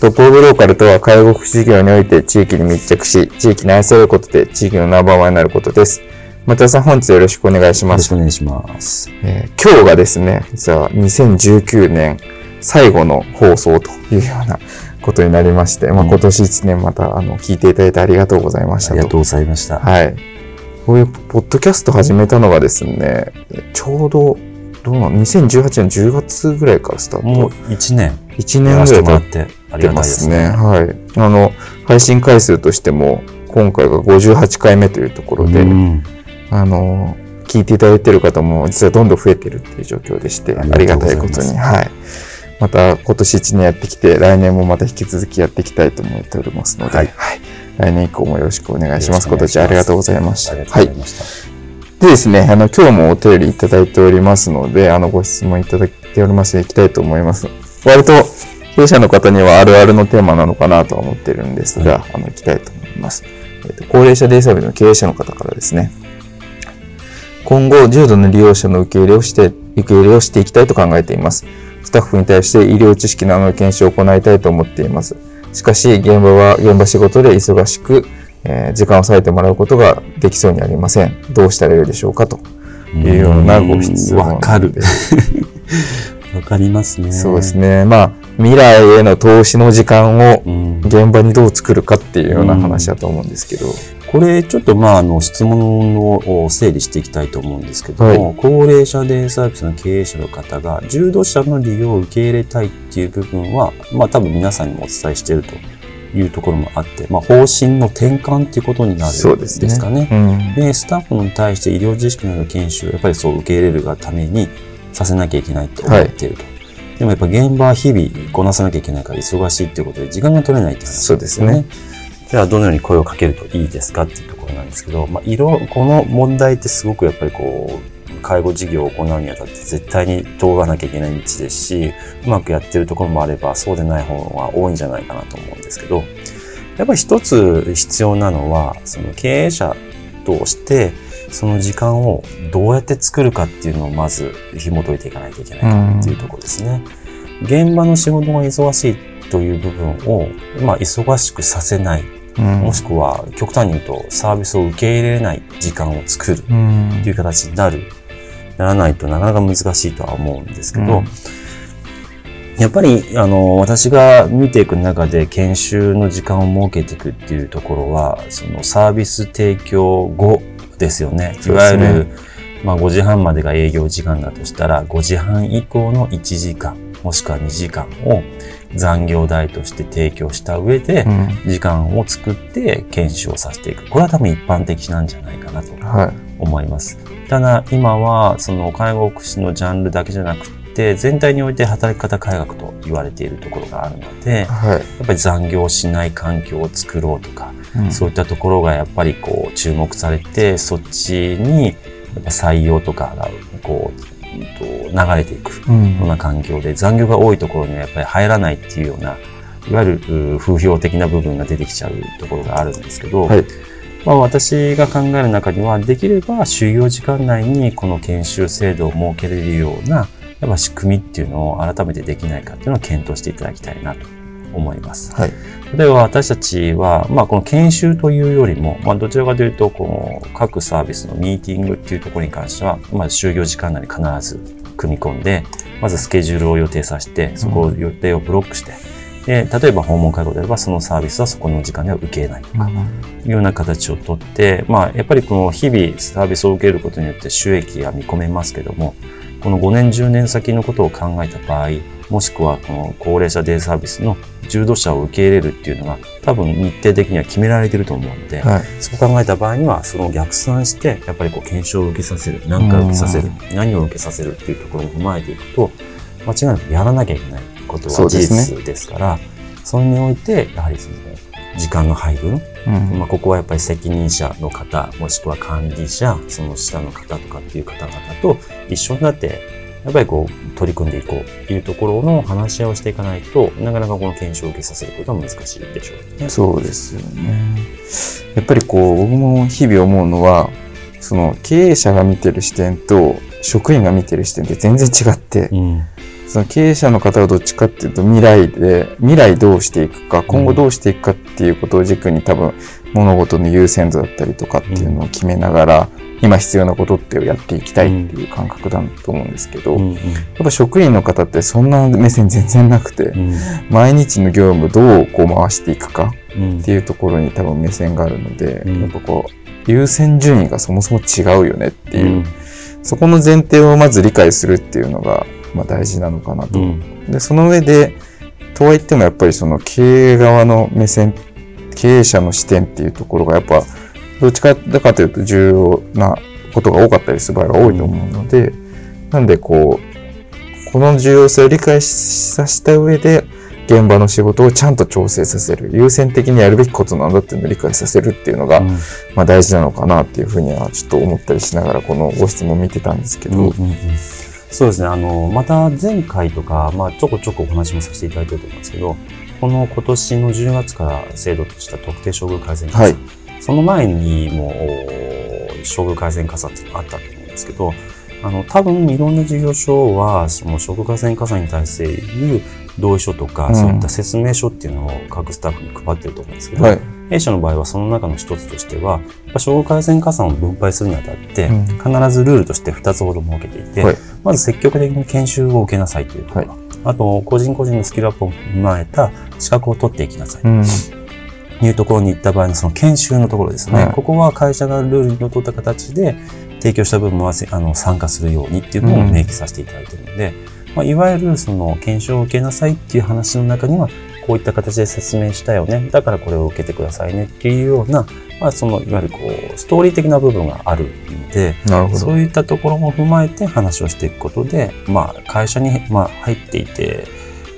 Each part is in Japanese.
トップオブローカルとは介護福祉事業において地域に密着し、地域に愛されることで地域のナンバーワンになることです。松田さん、本日よろしくお願いします。よろしくお願いします。えー、今日がですね、実は2019年最後の放送というようなことになりまして、まあ、今年1年またあの聞いていただいてありがとうございましたありがとうございました。はい。こういうポッドキャスト始めたのがですね、ちょうどどうなの ?2018 年10月ぐらいからスタート。もう1年。1年ぐらい経ってますね。はい。あの、配信回数としても、今回が58回目というところで、うん、あの、聞いていただいている方も実はどんどん増えてるっていう状況でして、ありがたいことに。はい。また今年1年やってきて、来年もまた引き続きやっていきたいと思っておりますので、はい、はい、来年以降もよろしくお願いします。今年ありがとうございました。はい。でですね、あの、今日もお便りいただいておりますので、あの、ご質問いただいておりますので、いきたいと思います。割と、経営者の方にはあるあるのテーマなのかなとは思ってるんですが、はい、あの、いきたいと思います。えっ、ー、と、高齢者デイサービスの経営者の方からですね、今後、重度の利用者の受け入れをして、受け入れをしていきたいと考えています。スタッフに対して医療知識などの研修を行いたいと思っています。しかし、現場は、現場仕事で忙しく、えー、時間を割いてもらうことができそうにありません。どうしたらよいでしょうかというようなご質問わかる。わかりますね。そうですね。まあ、未来への投資の時間を現場にどう作るかっていうような話だと思うんですけど。これちょっとまああの質問を整理していきたいと思うんですけども、はい、高齢者デイサービスの経営者の方が重度者の利用を受け入れたいっていう部分は、まあ多分皆さんにもお伝えしているというところもあって、まあ、方針の転換っていうことになるんですかね。で、ねうん、スタッフに対して医療知識な研修をやっぱりそう受け入れるがためにさせなきゃいけないと思っていると。はい、でもやっぱ現場は日々こなさなきゃいけないから忙しいっていうことで時間が取れないって話ですよね。じゃあどのように声をかけるといいですかっていうところなんですけど、まあ、色、この問題ってすごくやっぱりこう、介護事業を行うにあたって絶対に通らなきゃいけない道ですし、うまくやってるところもあれば、そうでない方が多いんじゃないかなと思うんですけど、やっぱり一つ必要なのは、その経営者として、その時間をどうやって作るかっていうのをまず紐解いていかないといけないかっていうところですね。現場の仕事が忙しいという部分を、まあ、忙しくさせない。もしくは極端に言うとサービスを受け入れない時間を作るっていう形になるならないとなかなか難しいとは思うんですけど、うん、やっぱり、あの、私が見ていく中で研修の時間を設けていくっていうところは、そのサービス提供後ですよね。いわゆる、ね、まあ5時半までが営業時間だとしたら、5時半以降の1時間、もしくは2時間を残業代として提供した上で、時間を作って研修をさせていく。これは多分一般的なんじゃないかなと思います。はいただ今はその介護福祉のジャンルだけじゃなくて全体において働き方改革と言われているところがあるので、はい、やっぱり残業しない環境を作ろうとか、うん、そういったところがやっぱりこう注目されてそっちにやっぱ採用とかがこう流れていくような環境で、残業が多いところにはやっぱり入らないっていうようないわゆる風評的な部分が出てきちゃうところがあるんですけど、はいまあ、私が考える中には、できれば就業時間内にこの研修制度を設けれるような、やっぱ仕組みっていうのを改めてできないかっていうのを検討していただきたいなと思います。はい。例えば私たちは、まあこの研修というよりも、まあどちらかというと、この各サービスのミーティングっていうところに関しては、まあ就業時間内に必ず組み込んで、まずスケジュールを予定させて、そこを予定をブロックして、で例えば訪問介護であればそのサービスはそこの時間では受けないとか、いうような形をとって、まあ、やっぱりこの日々サービスを受けることによって収益が見込めますけどもこの5年10年先のことを考えた場合もしくはこの高齢者デイサービスの重度者を受け入れるっていうのが多分日程的には決められてると思うので、はい、そう考えた場合にはその逆算してやっぱりこう検証を受けさせる何回受けさせる何を受けさせるっていうところを踏まえていくと間違いなくやらなきゃいけないことは事実ですから、それにおいて、やはりその、時間の配分、うん、まあ、ここはやっぱり責任者の方、もしくは管理者、その下の方とかっていう方々と一緒になって、やっぱりこう、取り組んでいこうというところの話し合いをしていかないとなかなかこの検証を受けさせることは難しいでしょうね。そうですよね。やっぱりこう、僕も日々思うのは、その経営者が見てる視点と職員が見てる視点って全然違って、うん、その経営者の方はどっちかっていうと未来で、未来どうしていくか、今後どうしていくかっていうことを軸に多分物事の優先度だったりとかっていうのを決めながら、今必要なことってやっていきたいっていう感覚だと思うんですけど、やっぱ職員の方ってそんな目線全然なくて、毎日の業務どうこう回していくかっていうところに多分目線があるので、やっぱこう、優先順位がそもそも違うよねっていう、そこの前提をまず理解するっていうのが、まあ、大事なのかなと。うん、でその上でとはいってもやっぱりその経営側の目線経営者の視点っていうところがやっぱどっちかだかというと重要なことが多かったりする場合が多いと思うので、うん、なんでこうこの重要性を理解させた上で現場の仕事をちゃんと調整させる優先的にやるべきことなんだっていうのを理解させるっていうのが、うん、まあ、大事なのかなっていうふうにはちょっと思ったりしながらこのご質問見てたんですけど、うんうんうんそうですね。あの、また前回とか、まあ、ちょこちょこお話もさせていただいてると思うんですけど、この今年の10月から制度とした特定処遇改善加算、はい、その前にも処遇改善加算っていうのがあったと思うんですけど、あの、多分いろんな事業所は、その処遇改善加算に対する同意書とか、うん、そういった説明書っていうのを各スタッフに配ってると思うんですけど、はい、弊社の場合はその中の一つとしては、処遇改善加算を分配するにあたって、うん、必ずルールとして2つほど設けていて、はい、まず積極的に研修を受けなさいというところ、はい、あと、個人個人のスキルアップを踏まえた資格を取っていきなさい。うん。いうところに行った場合のその研修のところですね。はい、ここは会社がルールにのっとった形で提供した部分はあの参加するようにっていうのを明記させていただいているので、うん、まあ、いわゆるその研修を受けなさいっていう話の中にはこういった形で説明したよね。だからこれを受けてくださいねっていうような、まあ、その、いわゆるこう、ストーリー的な部分があるので、そういったところも踏まえて話をしていくことで、まあ、会社に、まあ、入っていて、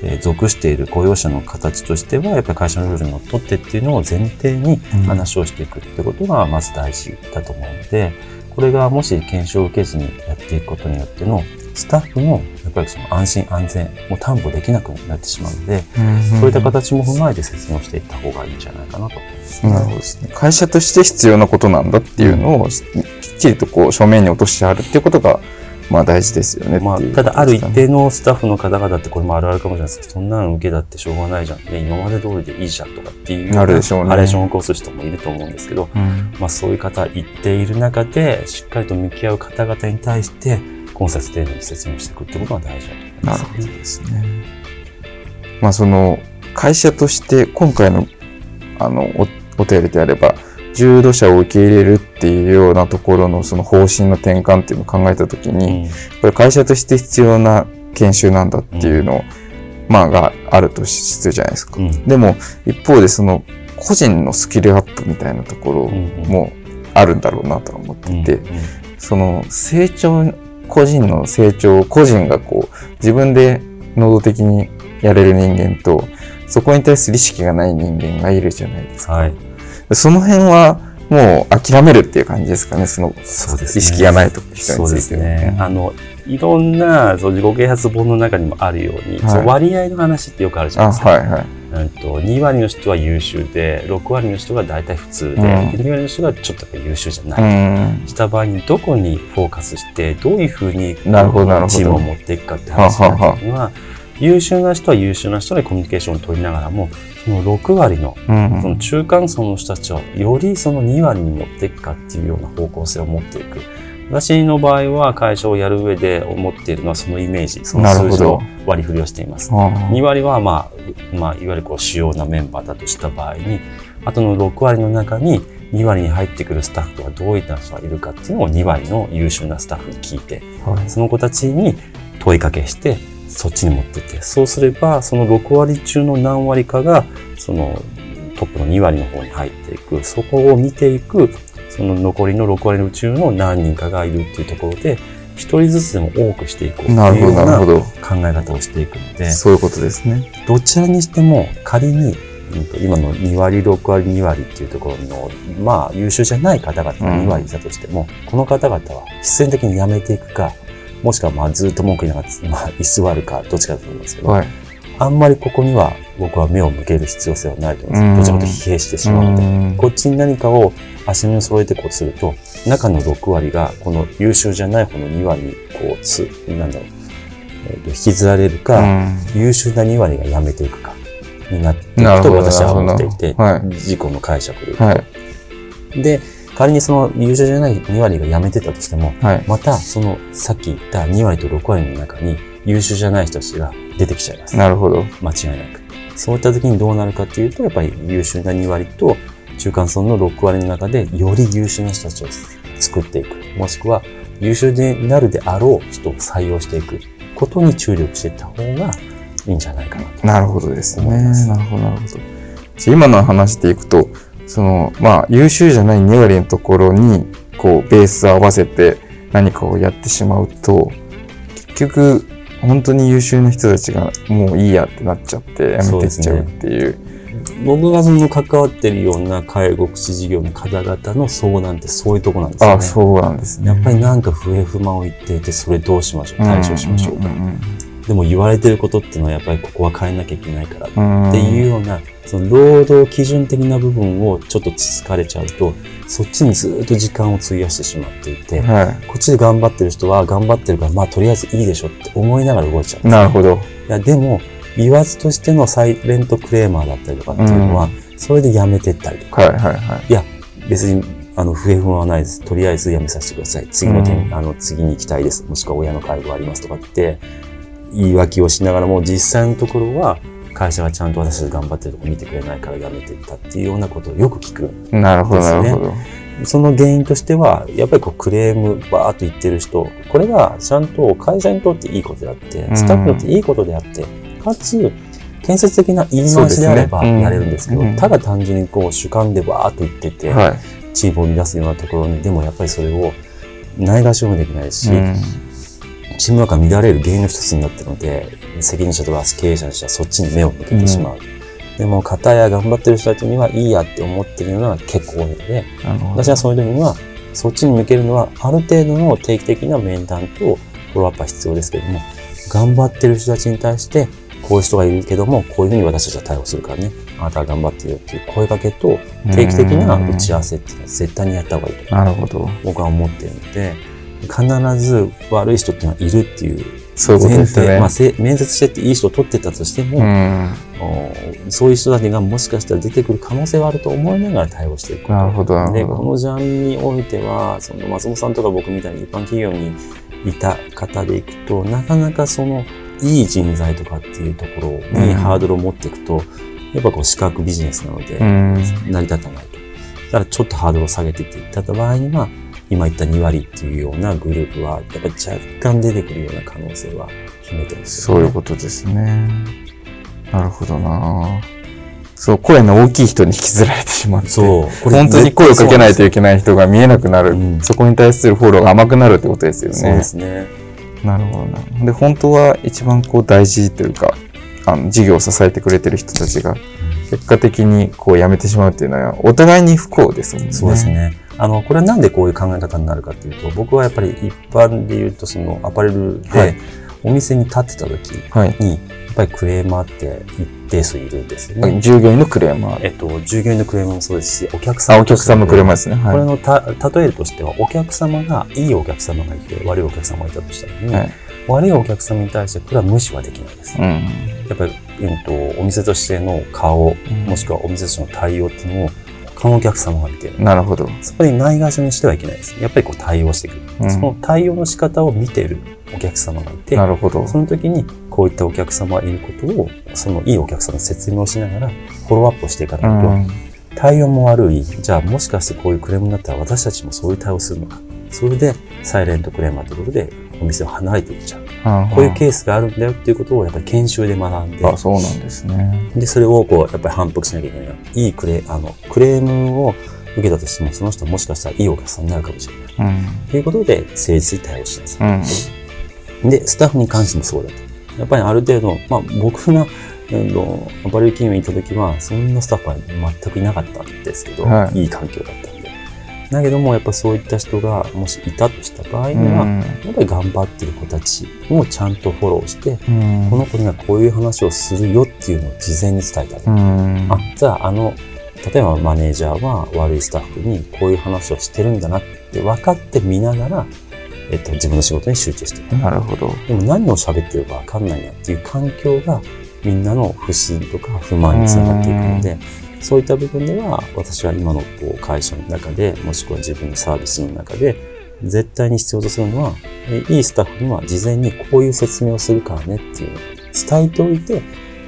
えー、属している雇用者の形としては、やっぱり会社のルールにのっとってっていうのを前提に話をしていくってことがまず大事だと思うので、これがもし研修を受けずにやっていくことによってのスタッフのやっぱりその安心安全を担保できなくなってしまうので、そういった形も踏まえて説明をしていった方がいいんじゃないかなと。なるほどですね。会社として必要なことなんだっていうのを、きっちりとこう正面に落としてあるっていうことが、まあ大事ですよねまあ、ただある一定のスタッフの方々ってこれもあるあるかもしれないですけど、そんなの受けだってしょうがないじゃん。ね、今まで通りでいいじゃんとかっていう、あるでしょうね。ハレーションを起こす人もいると思うんですけど、うん、まあそういう方言っている中で、しっかりと向き合う方々に対して、今節程度に説明していくってことが大事だと思います。なるほどですね。まあその会社として今回のあのおお便りであれば重度者を受け入れるっていうようなところのその方針の転換っていうのを考えたときに、うん、これ会社として必要な研修なんだっていうのを、うん、まあがあるとするじゃないですか。うん、でも一方でその個人のスキルアップみたいなところもあるんだろうなと思っていて、その成長個人の成長個人がこう自分で能動的にやれる人間とそこに対する意識がない人間がいるじゃないですか。はい、その辺はもう諦めるっていう感じですかね、その意識がないと人についてそうですね。あの、いろんなそう自己啓発本の中にもあるように、はい、そ割合の話ってよくあるじゃないですか。はいはい。うんと、2割の人は優秀で6割の人が大体普通で、うん、2割の人がちょっと優秀じゃない、うん、した場合にどこにフォーカスしてどういうふうにチームを持っていくかって話になった時には優秀な人は優秀な人でコミュニケーションを取りながらもその6割の,、その中間層の人たちをよりその2割に持っていくかっていうような方向性を持っていく。私の場合は会社をやる上で思っているのはそのイメージ、その数字の割り振りをしています。2割は、まあ、まあ、いわゆるこう主要なメンバーだとした場合に、あとの6割の中に2割に入ってくるスタッフとはどういった人がいるかっていうのを2割の優秀なスタッフに聞いて、はい、その子たちに問いかけして、そっちに持ってって、そうすれば、その6割中の何割かが、そのトップの2割の方に入っていく、そこを見ていく、その残りの6割の中の何人かがいるっていうところで、一人ずつでも多くしていこうというような考え方をしていくので、そういうことですね。どちらにしても仮に、今の2割、6割、2割っていうところの、まあ優秀じゃない方々が2割いたとしても、うん、この方々は必然的に辞めていくか、もしくはまあずっと文句言いながら、まあ居座るか、どっちかだと思うんですけど、はい、あんまりここには僕は目を向ける必要性はないと思います。どちらかと疲弊してしまうので、こっちに何かを足並みを揃えてこうすると、中の6割がこの優秀じゃない方の2割にこうつ、なんだろう、えー、と引きずられるか、優秀な2割がやめていくか、になっていくと私は思っていて、はい、自己の解釈でと。はい、で、仮にその優秀じゃない2割がやめてたとしても、はい、またそのさっき言った2割と6割の中に優秀じゃない人たちが出てきちゃいます。なるほど。間違いなく。そういった時にどうなるかっていうと、やっぱり優秀な2割と中間層の6割の中でより優秀な人たちを作っていく。もしくは優秀になるであろう人を採用していくことに注力していった方がいいんじゃないかなと。なるほどですね。なるほど、なるほど。今の話でいくと、その、まあ、優秀じゃない2割のところに、こう、ベース合わせて何かをやってしまうと、結局、本当に優秀な人たちがもういいやってなっちゃってやめてっちゃうっていう。僕がその関わってるような介護福祉事業の方々の相談ってそういうとこなんですよね。あそうなんですね。やっぱりなんか不平不満を言っていて、それどうしましょう対処しましょうか。でも言われてることっていうのはやっぱりここは変えなきゃいけないからっていうような、その労働基準的な部分をちょっとつつかれちゃうと、そっちにずっと時間を費やしてしまっていて、はい、こっちで頑張ってる人は頑張ってるから、まあとりあえずいいでしょって思いながら動いちゃう、ね、なるほど。いや、でも、言わずとしてのサイレントクレーマーだったりとかっていうのは、それでやめてったりとか。はいはいはい。いや、別に、あの、不平不満はないです。とりあえずやめさせてください。次の点、あの、次に行きたいです。もしくは親の介護がありますとかって、言い訳をしながらも、実際のところは、会社がちゃんと私たち頑張ってるとこ見てくれないから辞めていったっていうようなことをよく聞くんですね。なるほど、なるほど。その原因としては、やっぱりこうクレームバーっと言ってる人、これがちゃんと会社にとっていいことであって、スタッフにとっていいことであって、かつ、建設的な言い回しであればやれるんですけど、ね。うん、ただ単純にこう主観でバーっと言ってて、はい、チームを乱すようなところに、でもやっぱりそれをないがしろもできないし、うんチームワークが乱れる原因の一つになってるので、責任者とか経営者としてはそっちに目を向けてしまう。うん、でも、方や頑張ってる人たちにはいいやって思ってるのは結構多いので、私はそういう時には、そっちに向けるのは、ある程度の定期的な面談とフォローアップは必要ですけども、頑張ってる人たちに対して、こういう人がいるけども、こういうふうに私たちは対応するからね。あなたは頑張ってるよっていう声かけと、定期的な打ち合わせっていうのは絶対にやった方がいいと。なるほど。僕は思っているので、必ず悪い人っていうのはいるっていうそういう。まあ、面接してっていい人を取ってたとしても、うん、そういう人たちがもしかしたら出てくる可能性はあると思いながら対応していくなるほど。で、このジャンルにおいては、その松本さんとか僕みたいに一般企業にいた方でいくと、なかなかその、いい人材とかっていうところにハードルを持っていくと、うん、やっぱこう、資格ビジネスなので、成り立たないと。だからちょっとハードルを下げていっていった場合には、今言った2割っていうようなグループは、やっぱり若干出てくるような可能性は秘めてます、ね、そういうことですね。なるほどなそう、声の大きい人に引きずられてしまって。そう。本当に声をかけないといけない人が見えなくなる。そこに対するフォローが甘くなるってことですよね。そうですね。なるほどな。で、本当は一番こう大事というか、あの、事業を支えてくれてる人たちが、結果的にこう辞めてしまうっていうのは、お互いに不幸ですもんね。そうですね。あの、これはなんでこういう考え方になるかっていうと、僕はやっぱり一般で言うと、そのアパレルでお店に立ってた時に、はい、やっぱりクレーマーって一定数いるんですよね。従業員のクレーマーえっと、従業員のクレーマーもそうですし、お客様。お客様クレーマーですね。はい、これのた、例えとしては、お客様が、いいお客様がいて、悪いお客様がいたとしたらね、はい、悪いお客様に対して、これは無視はできないです。うん、やっぱり、えっと、お店としての顔、もしくはお店としての対応っていうのをお客様が見てる。なるほど。そこにないがしろにしてはいけないです。やっぱりこう対応していく。うん、その対応の仕方を見てるお客様がいて、なるほど。その時にこういったお客様がいることを、そのいいお客様の説明をしながらフォローアップをしていかないと、うん、対応も悪い。じゃあもしかしてこういうクレームになったら私たちもそういう対応するのか。それでサイレントクレーマーということでお店を離れていっちゃう。こういうケースがあるんだよっていうことをやっぱり研修で学んで。あ、そうなんですね。で、それをこう、やっぱり反復しなきゃいけない。いいクレ、あの、クレームを受けたとしても、その人もしかしたらいいお客さんになるかもしれない。うん、ということで、誠実に対応しなさい。うん、で、スタッフに関してもそうだと。やっぱりある程度、まあ僕が、アパレル企業に行った時は、そんなスタッフは全くいなかったんですけど、はい、いい環境だった。だけどもやっぱそういった人がもしいたとした場合には、やっぱり頑張ってる子たちをちゃんとフォローして、この子にはこういう話をするよっていうのを事前に伝えてあげる。あ、じゃああの、例えばマネージャーは悪いスタッフにこういう話をしてるんだなって分かって見ながら、えっと、自分の仕事に集中していく。なるほど。でも何を喋ってるか分かんないなっていう環境がみんなの不信とか不満につながっていくので、そういった部分では、私は今のこう会社の中で、もしくは自分のサービスの中で、絶対に必要とするのは、いいスタッフには事前にこういう説明をするからねっていうのを伝えておいて、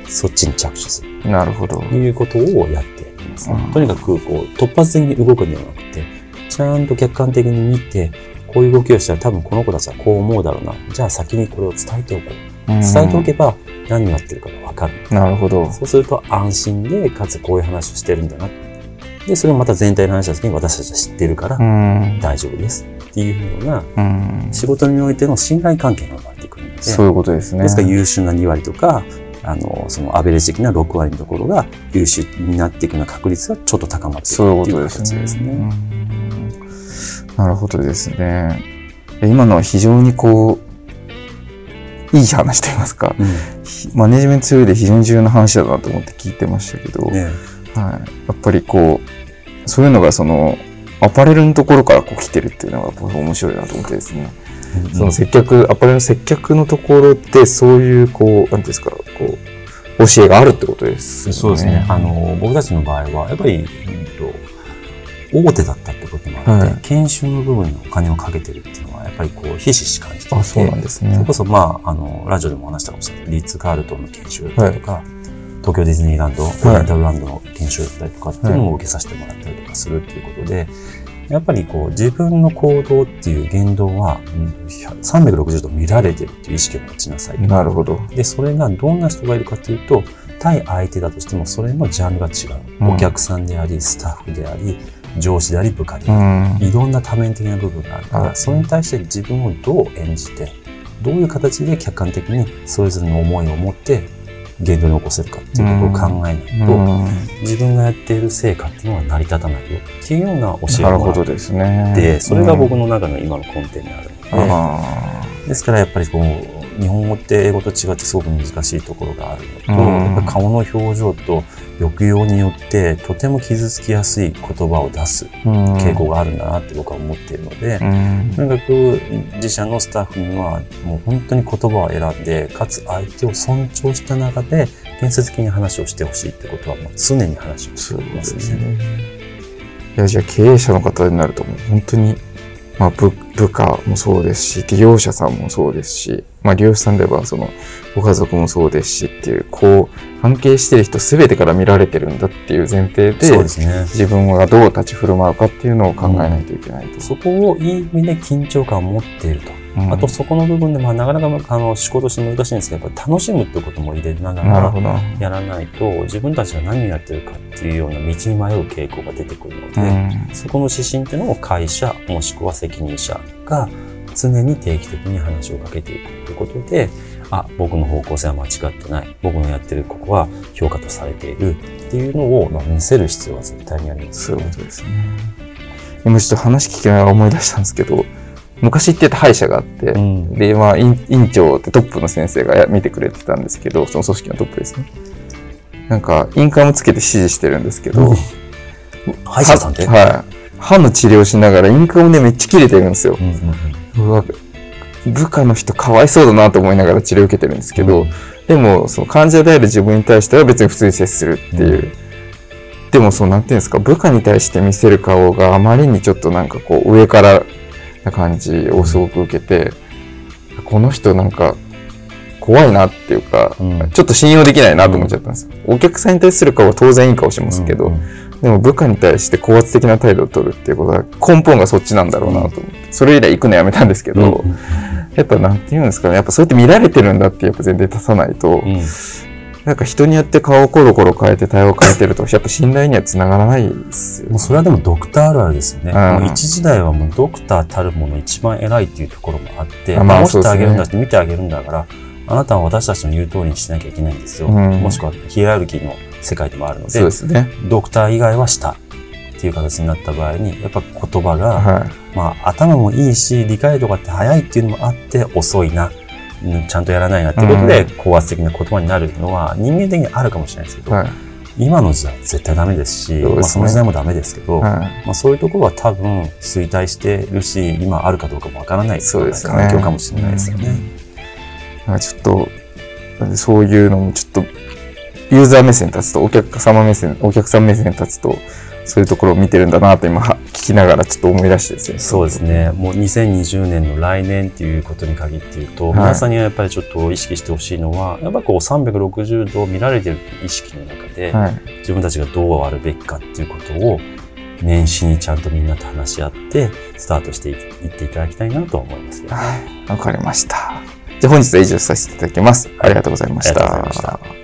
そっちに着手する。なるほど。いうことをやっています、ね、とにかく、こう、突発的に動くんではなくて、ちゃんと客観的に見て、こういう動きをしたら多分この子たちはこう思うだろうな。じゃあ先にこれを伝えておこう。伝えておけば何をやってるかがわかる。なるほど。そうすると安心で、かつこういう話をしてるんだな。で、それをまた全体の話した時に私たちは知ってるから大丈夫ですっていうような仕事においての信頼関係が生まれてくるので。そういうことですね。ですから優秀な2割とか、あの、そのアベレージ的な6割のところが優秀になっていくような確率がちょっと高まっていくっていう形ですね。なるほどですね。今のは非常にこう、いい話と言いますか、うん、マネジメントツールで非常に重要な話だなと思って聞いてましたけど、ね、はい、やっぱりこう、そういうのがその、アパレルのところからこう来てるっていうのが面白いなと思ってですね。うん、その接客、アパレルの接客のところってそういうこう、なんていうんですか、こう、教えがあるってことですね。そうですね。あの、僕たちの場合は、やっぱり、大手だったってこともあって、はい、研修の部分にお金をかけてるっていうのは、やっぱりこう、ひしひし感じていて、あそうなんですね。それこそ、まあ、あの、ラジオでも話したかもしれないリッツ・カールトンの研修だったりとか、はい、東京ディズニーランド、オリエンタルランドの研修だったりとかっていうのを受けさせてもらったりとかするっていうことで、やっぱりこう、自分の行動っていう言動は、360度見られてるっていう意識を持ちなさい。なるほど。で、それがどんな人がいるかというと、対相手だとしてもそれのジャンルが違う。お客さんであり、スタッフであり、上司であり部下であり、いろんな多面的な部分がある。から、それに対して自分をどう演じて、どういう形で客観的にそれぞれの思いを持って言動に起こせるかっていうことを考えないと、自分がやっている成果っていうのは成り立たないよ。っていうような教えがあるですね。それが僕の中の今の根底にあるので、ですからやっぱりこう、日本語って英語と違ってすごく難しいところがあるのと、やっぱ顔の表情と抑揚によってとても傷つきやすい言葉を出す傾向があるんだなって僕は思っているので、とにかく自社のスタッフにはもう本当に言葉を選んで、かつ相手を尊重した中で建設的に話をしてほしいってことはもう常に話をしておりますね。いや、じゃあ経営者の方になるともう本当にまあ、部部下もそうですし、利用者さんもそうですし、まあ、利用者さんではそのご家族もそうですしっていう、こう、関係してる人全てから見られてるんだっていう前提で、でね、自分がどう立ち振る舞うかっていうのを考えないといけないと。うん、そこをいい意味で緊張感を持っていると。あとそこの部分で、まあ、なかなかあの仕事して難しいんですけど、楽しむってことも入れながらやらないと、自分たちが何をやってるかっていうような道に迷う傾向が出てくるので、うん、そこの指針っていうのを会社、もしくは責任者が常に定期的に話をかけていくということで、あ、僕の方向性は間違ってない。僕のやってるここは評価とされているっていうのを、まあ、見せる必要は絶対にあります、ね、そういうことですね。今ちょっと話聞きながら思い出したんですけど、昔行ってた歯医者があって、うん、で、まあ、院長ってトップの先生が見てくれてたんですけど、その組織のトップですね。なんか、インカムつけて指示してるんですけど、歯医者さんってはい。歯の治療しながらインカムでめっちゃ切れてるんですよ。うんうん、部下の人かわいそうだなと思いながら治療受けてるんですけど、うん、でも、その患者である自分に対しては別に普通に接するっていう。でもそう、なんていうんですか、部下に対して見せる顔があまりにちょっとなんかこう、上からな感じをすごく受けて、この人なんか、怖いなっていうか、うん、ちょっと信用できないなと思っちゃったんですよ。お客さんに対する顔は当然いい顔しますけど、うん。うん、でも部下に対して高圧的な態度を取るっていうことは根本がそっちなんだろうなと思って、それ以来行くのやめたんですけど、うん、やっぱなんて言うんですかね、やっぱそうやって見られてるんだってやっぱ全然立たないと、うんなんか人によって顔をコロコロ変えて対応を変えてると、やっぱ信頼にはつながらないですよ、もうそれはでもドクターあるあるですよね。うん、一時代はもうドクターたるもの一番偉いっていうところもあって、まあ、してあげるんだって見てあげるんだから、あなたは私たちの言う通りにしなきゃいけないんですよ。うん、もしくはヒエラルキーの世界でもあるので、そうですね、ドクター以外は下っていう形になった場合に、やっぱ言葉が、はい、まあ頭もいいし、理解度があって早いっていうのもあって遅いな。ちゃんとやらないなってことで、高圧的な言葉になるのは人間的にあるかもしれないですけど、はい、今の時代絶対ダメですし、そ、ね、まあ、その時代もダメですけど、はい、まあ、そういうところは多分衰退してるし、今あるかどうかもわからない環境かもしれないですよね。うん、ちょっと、そういうのもちょっと、ユーザー目線立つと、お客様目線、お客さん目線立つと、そういうところを見てるんだなと今聞きながらちょっと思い出してですね。そうですね。もう2020年の来年っていうことに限って言うと、はい、皆さんにはやっぱりちょっと意識してほしいのは、やっぱこう360度見られてる意識の中で、はい、自分たちがどうあるべきかっていうことを年始にちゃんとみんなと話し合ってスタートしていっていただきたいなと思いますよね。はい。わかりました。じゃあ本日は以上させていただきます。ありがとうございました。